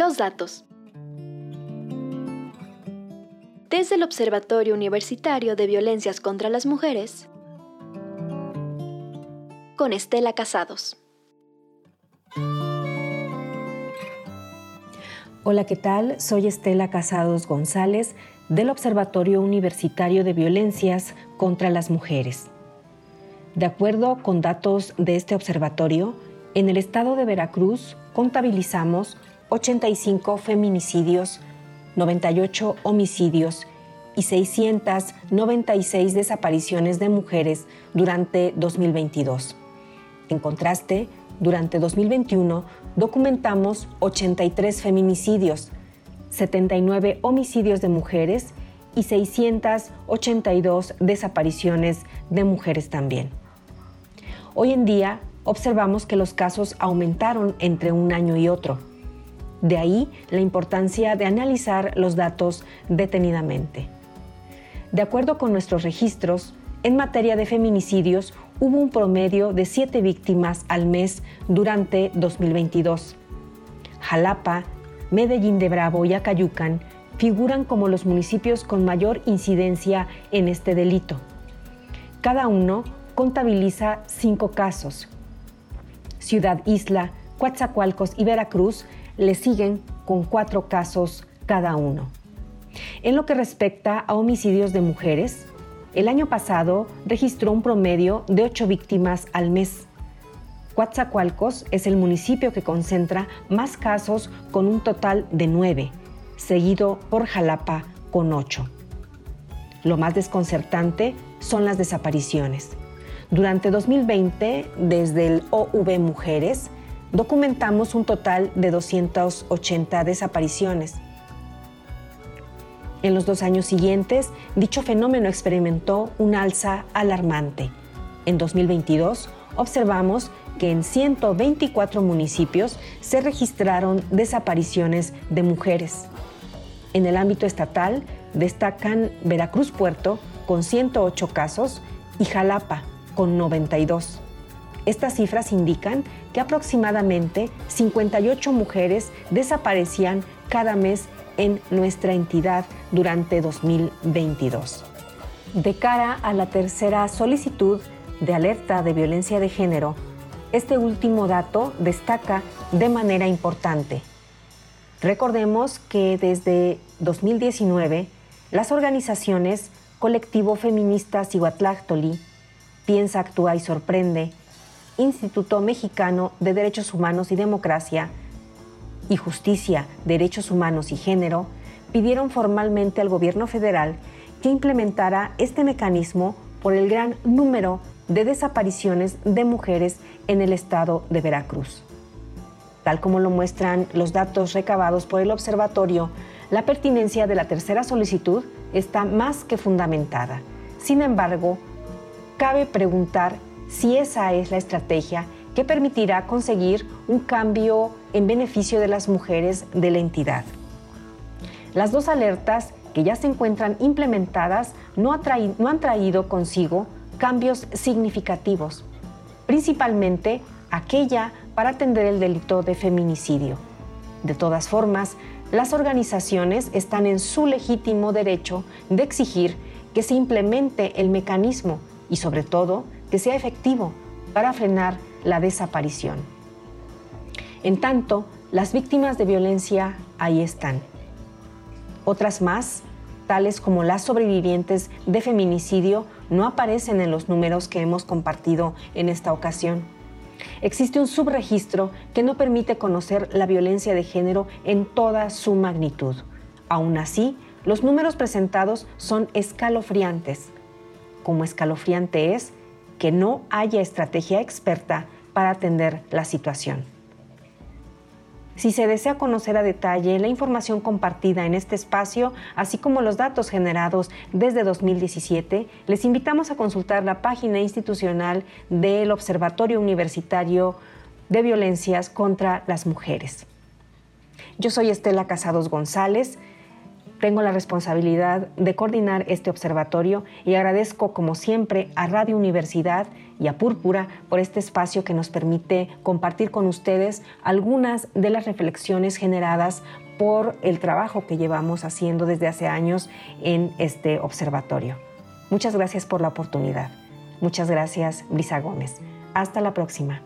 Los datos. Desde el Observatorio Universitario de Violencias contra las Mujeres, con Estela Casados. Hola, ¿qué tal? Soy Estela Casados González del Observatorio Universitario de Violencias contra las Mujeres. De acuerdo con datos de este observatorio, en el estado de Veracruz contabilizamos 85 feminicidios, 98 homicidios y 696 desapariciones de mujeres durante 2022. En contraste, durante 2021 documentamos 83 feminicidios, 79 homicidios de mujeres y 682 desapariciones de mujeres también. Hoy en día observamos que los casos aumentaron entre un año y otro. De ahí la importancia de analizar los datos detenidamente. De acuerdo con nuestros registros, en materia de feminicidios hubo un promedio de siete víctimas al mes durante 2022. Jalapa, Medellín de Bravo y Acayucan figuran como los municipios con mayor incidencia en este delito. Cada uno contabiliza cinco casos. Ciudad Isla, Coatzacoalcos y Veracruz le siguen con cuatro casos cada uno. En lo que respecta a homicidios de mujeres, el año pasado registró un promedio de ocho víctimas al mes. Coatzacoalcos es el municipio que concentra más casos con un total de nueve, seguido por Jalapa con ocho. Lo más desconcertante son las desapariciones. Durante 2020, desde el OV Mujeres, documentamos un total de 280 desapariciones en los dos años siguientes, dicho fenómeno experimentó un alza alarmante. En 2022, observamos que en 124 municipios se registraron desapariciones de mujeres. En el ámbito estatal destacan Veracruz Puerto con 108 casos y Jalapa con 92. Estas cifras indican que aproximadamente 58 mujeres desaparecían cada mes en nuestra entidad durante 2022. De cara a la tercera solicitud de alerta de violencia de género, este último dato destaca de manera importante. Recordemos que desde 2019 las organizaciones Colectivo Feminista Cihuatlactoli, Piensa, Actúa y Sorprende, Instituto Mexicano de Derechos Humanos y Democracia, y Justicia, Derechos Humanos y Género pidieron formalmente al gobierno federal que implementara este mecanismo por el gran número de desapariciones de mujeres en el estado de Veracruz. Tal como lo muestran los datos recabados por el observatorio, la pertinencia de la tercera solicitud está más que fundamentada. Sin embargo, cabe preguntar si esa es la estrategia que permitirá conseguir un cambio en beneficio de las mujeres de la entidad. Las dos alertas que ya se encuentran implementadas no, han traído consigo cambios significativos, principalmente aquella para atender el delito de feminicidio. De todas formas, las organizaciones están en su legítimo derecho de exigir que se implemente el mecanismo y sobre todo que sea efectivo para frenar la desaparición. En tanto, las víctimas de violencia ahí están. Otras más, tales como las sobrevivientes de feminicidio, no aparecen en los números que hemos compartido en esta ocasión. Existe un subregistro que no permite conocer la violencia de género en toda su magnitud. Aún así, los números presentados son escalofriantes. Como escalofriante es que no haya estrategia experta para atender la situación. Si se desea conocer a detalle la información compartida en este espacio, así como los datos generados desde 2017, les invitamos a consultar la página institucional del Observatorio Universitario de Violencias contra las Mujeres. Yo soy Estela Casados González tengo la responsabilidad de coordinar este observatorio y agradezco como siempre a Radio Universidad y a Púrpura por este espacio que nos permite compartir con ustedes algunas de las reflexiones generadas por el trabajo que llevamos haciendo desde hace años en este observatorio. Muchas gracias por la oportunidad. Muchas gracias, Brisa Gómez. Hasta la próxima.